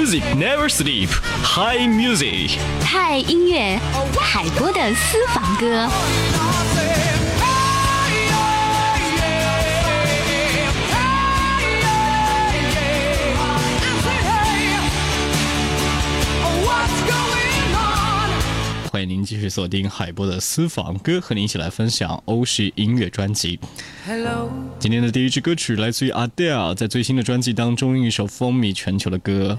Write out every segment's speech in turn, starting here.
Music never sleep. High music. 嗨音乐，海波的私房歌。欢迎您继续锁定海波的私房歌，和您一起来分享欧式音乐专辑。Hello，今天的第一支歌曲来自于 Adele，在最新的专辑当中，一首风靡全球的歌。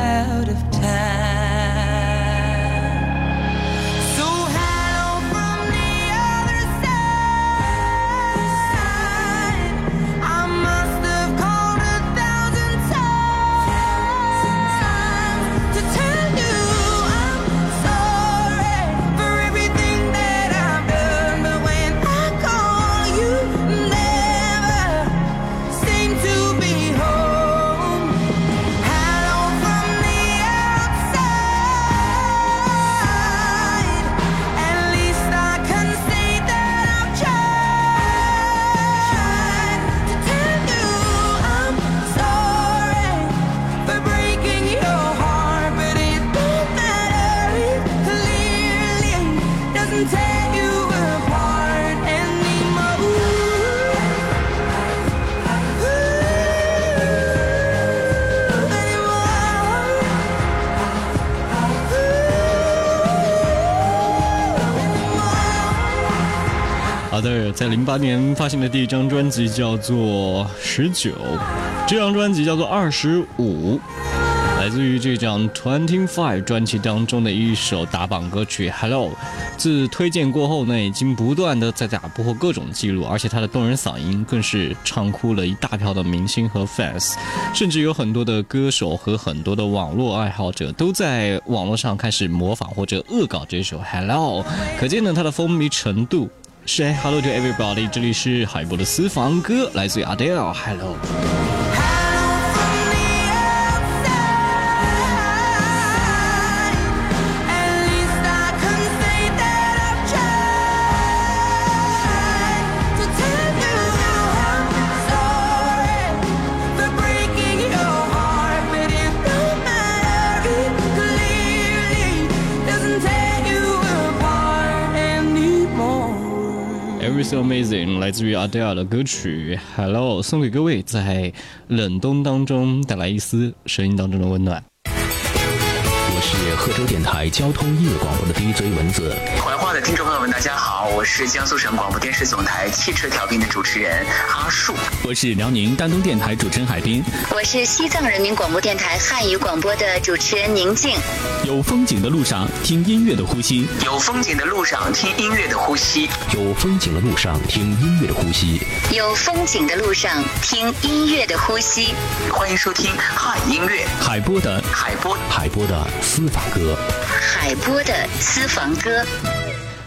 在零八年发行的第一张专辑叫做《十九》，这张专辑叫做《二十五》，来自于这张 Twenty Five 专辑当中的一首打榜歌曲《Hello》。自推荐过后呢，已经不断的在打破各种记录，而且他的动人嗓音更是唱哭了一大票的明星和 fans，甚至有很多的歌手和很多的网络爱好者都在网络上开始模仿或者恶搞这首《Hello》，可见呢，它的风靡程度。是 hello to everybody，这里是海波的私房歌，来自于 Adele，Hello。So amazing，来自于 Adele 的歌曲 Hello，送给各位在冷冬当中带来一丝声音当中的温暖。我是贺州电台交通音乐广播的 DJ 文子。听众朋友们，大家好，我是江苏省广播电视总台汽车调频的主持人阿树。我是辽宁丹东电台主持人海滨。我是西藏人民广播电台汉语广播的主持人宁静。有风景的路上听音乐的呼吸，有风景的路上听音乐的呼吸，有风景的路上听音乐的呼吸，有风景的路上听音乐的呼吸。欢迎收听汉音乐海波的海波海波的私房歌，海波的私房歌。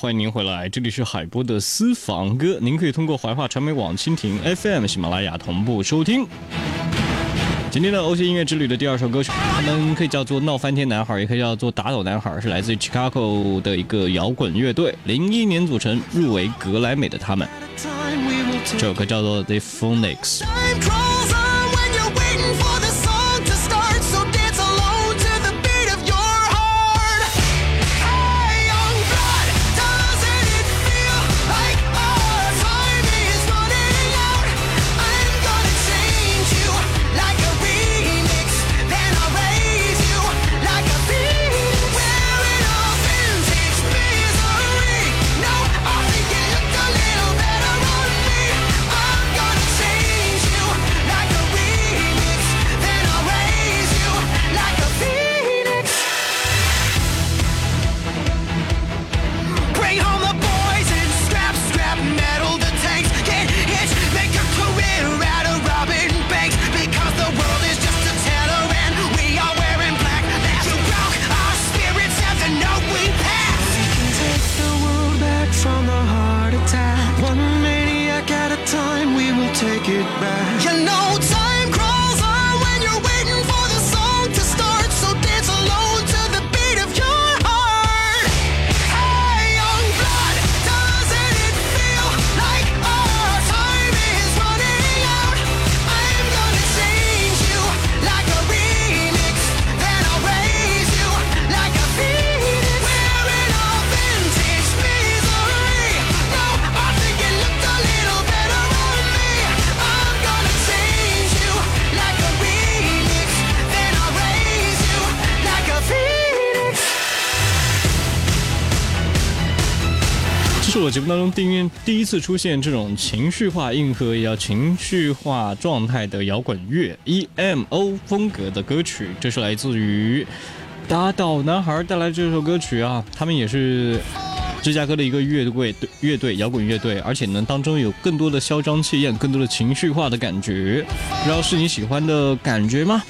欢迎您回来，这里是海波的私房歌，您可以通过怀化传媒网、蜻蜓 FM、喜马拉雅同步收听。今天的欧系音乐之旅的第二首歌曲，他们可以叫做闹翻天男孩，也可以叫做打倒男孩，是来自于 Chicago 的一个摇滚乐队，零一年组成，入围格莱美的他们。这首歌叫做 The Phonics。我节目当中第一第一次出现这种情绪化硬核也要情绪化状态的摇滚乐 emo 风格的歌曲，这是来自于打倒男孩带来这首歌曲啊，他们也是芝加哥的一个乐队乐队摇滚乐队，而且呢当中有更多的嚣张气焰，更多的情绪化的感觉，不知道是你喜欢的感觉吗？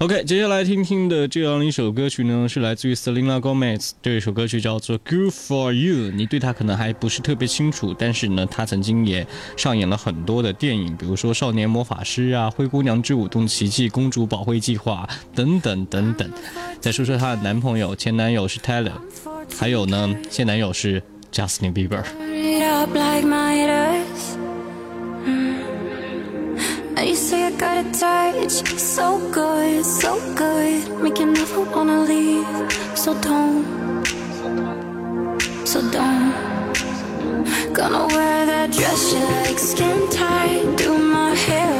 OK，接下来听听的这样一首歌曲呢，是来自于 Selena Gomez。这一首歌曲叫做《Good for You》。你对她可能还不是特别清楚，但是呢，她曾经也上演了很多的电影，比如说《少年魔法师》啊，《灰姑娘之舞动奇迹》、《公主保卫计划》等等等等。再说说她的男朋友，前男友是 Taylor，还有呢，现男友是 Justin Bieber。Touch So good, so good. Make you never wanna leave. So don't So don't. Gonna wear that dress you like Skin tight. Do my hair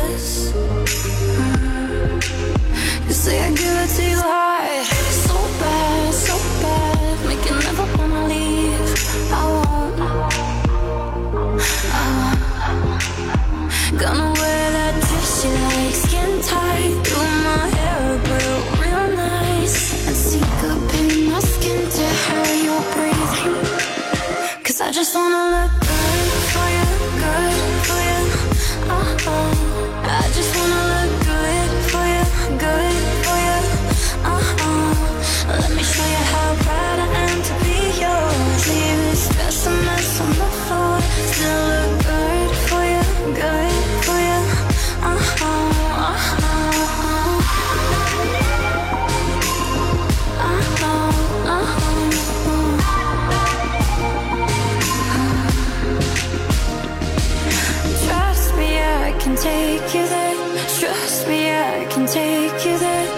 just wanna look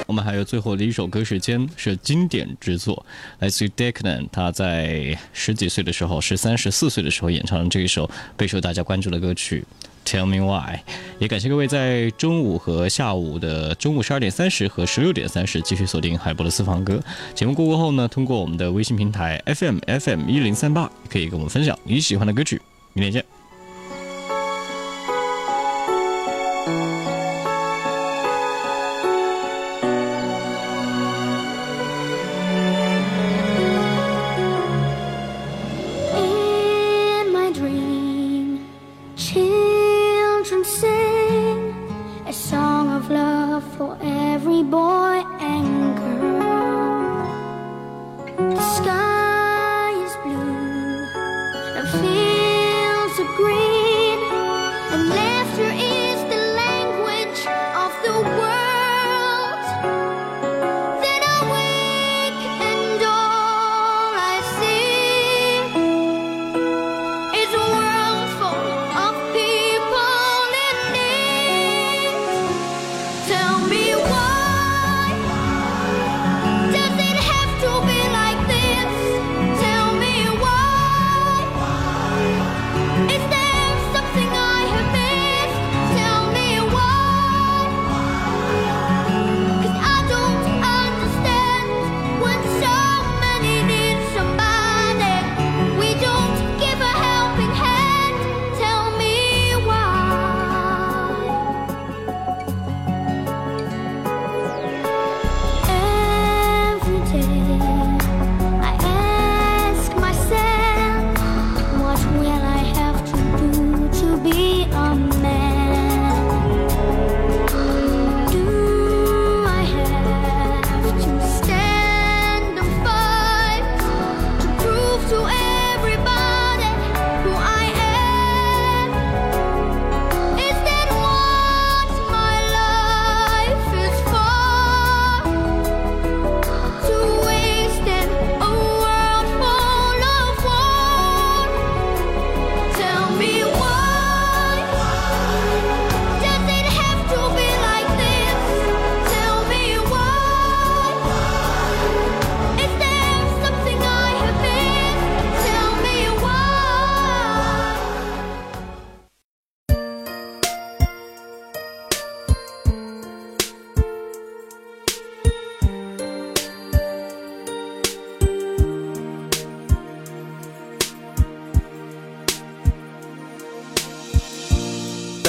我们还有最后的一首歌时间是经典之作，来自于 Declan，他在十几岁的时候，十三、十四岁的时候演唱的这一首备受大家关注的歌曲《Tell Me Why》。也感谢各位在中午和下午的中午十二点三十和十六点三十继续锁定海波的私房歌节目。过过后呢，通过我们的微信平台 FM FM 一零三八，可以跟我们分享你喜欢的歌曲。明天见。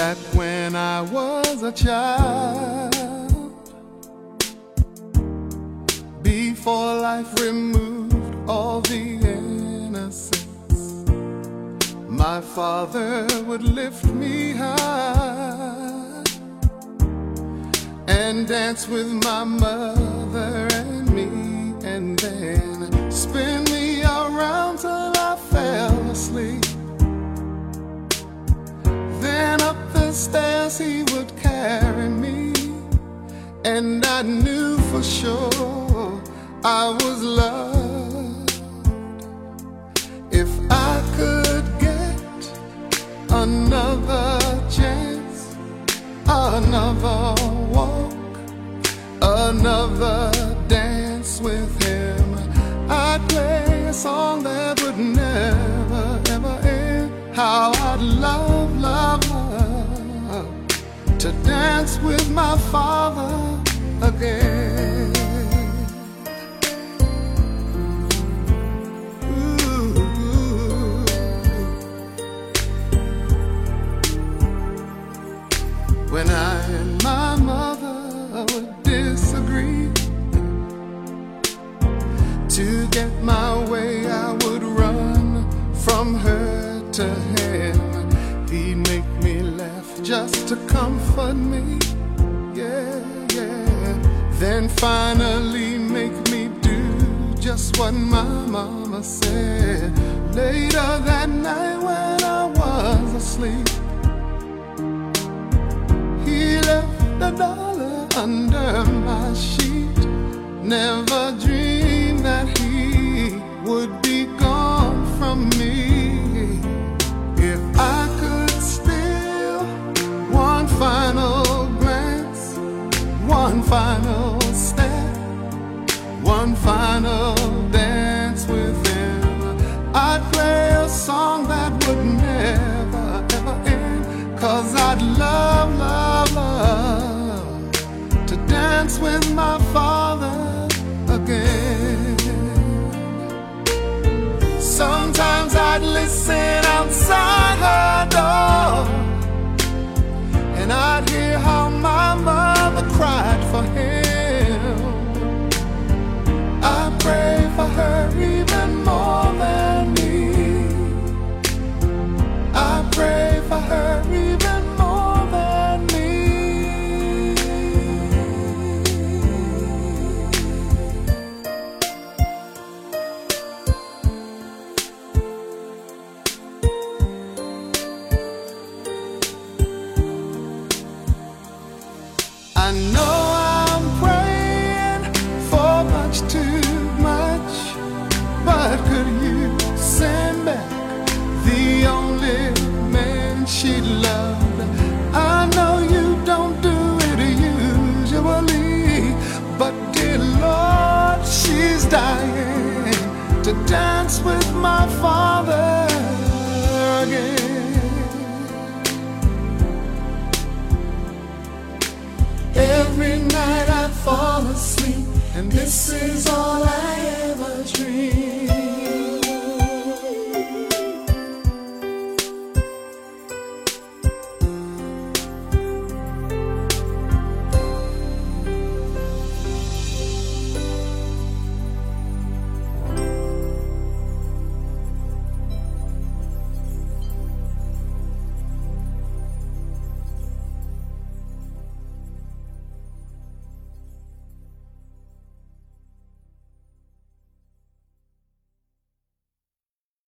I was a child. Before life removed all the innocence, my father would lift me high and dance with my mother and me, and then spin me around till I fell asleep. Stairs he would carry me, and I knew for sure I was loved. If I could get another chance, another walk, another dance with him, I'd play a song that would never, ever end. How I'd love, to dance with my father again. A dollar under my sheet. Never dreamed that he would be gone from me. If I could steal one final glance, one final step, one final when my father. Know and this is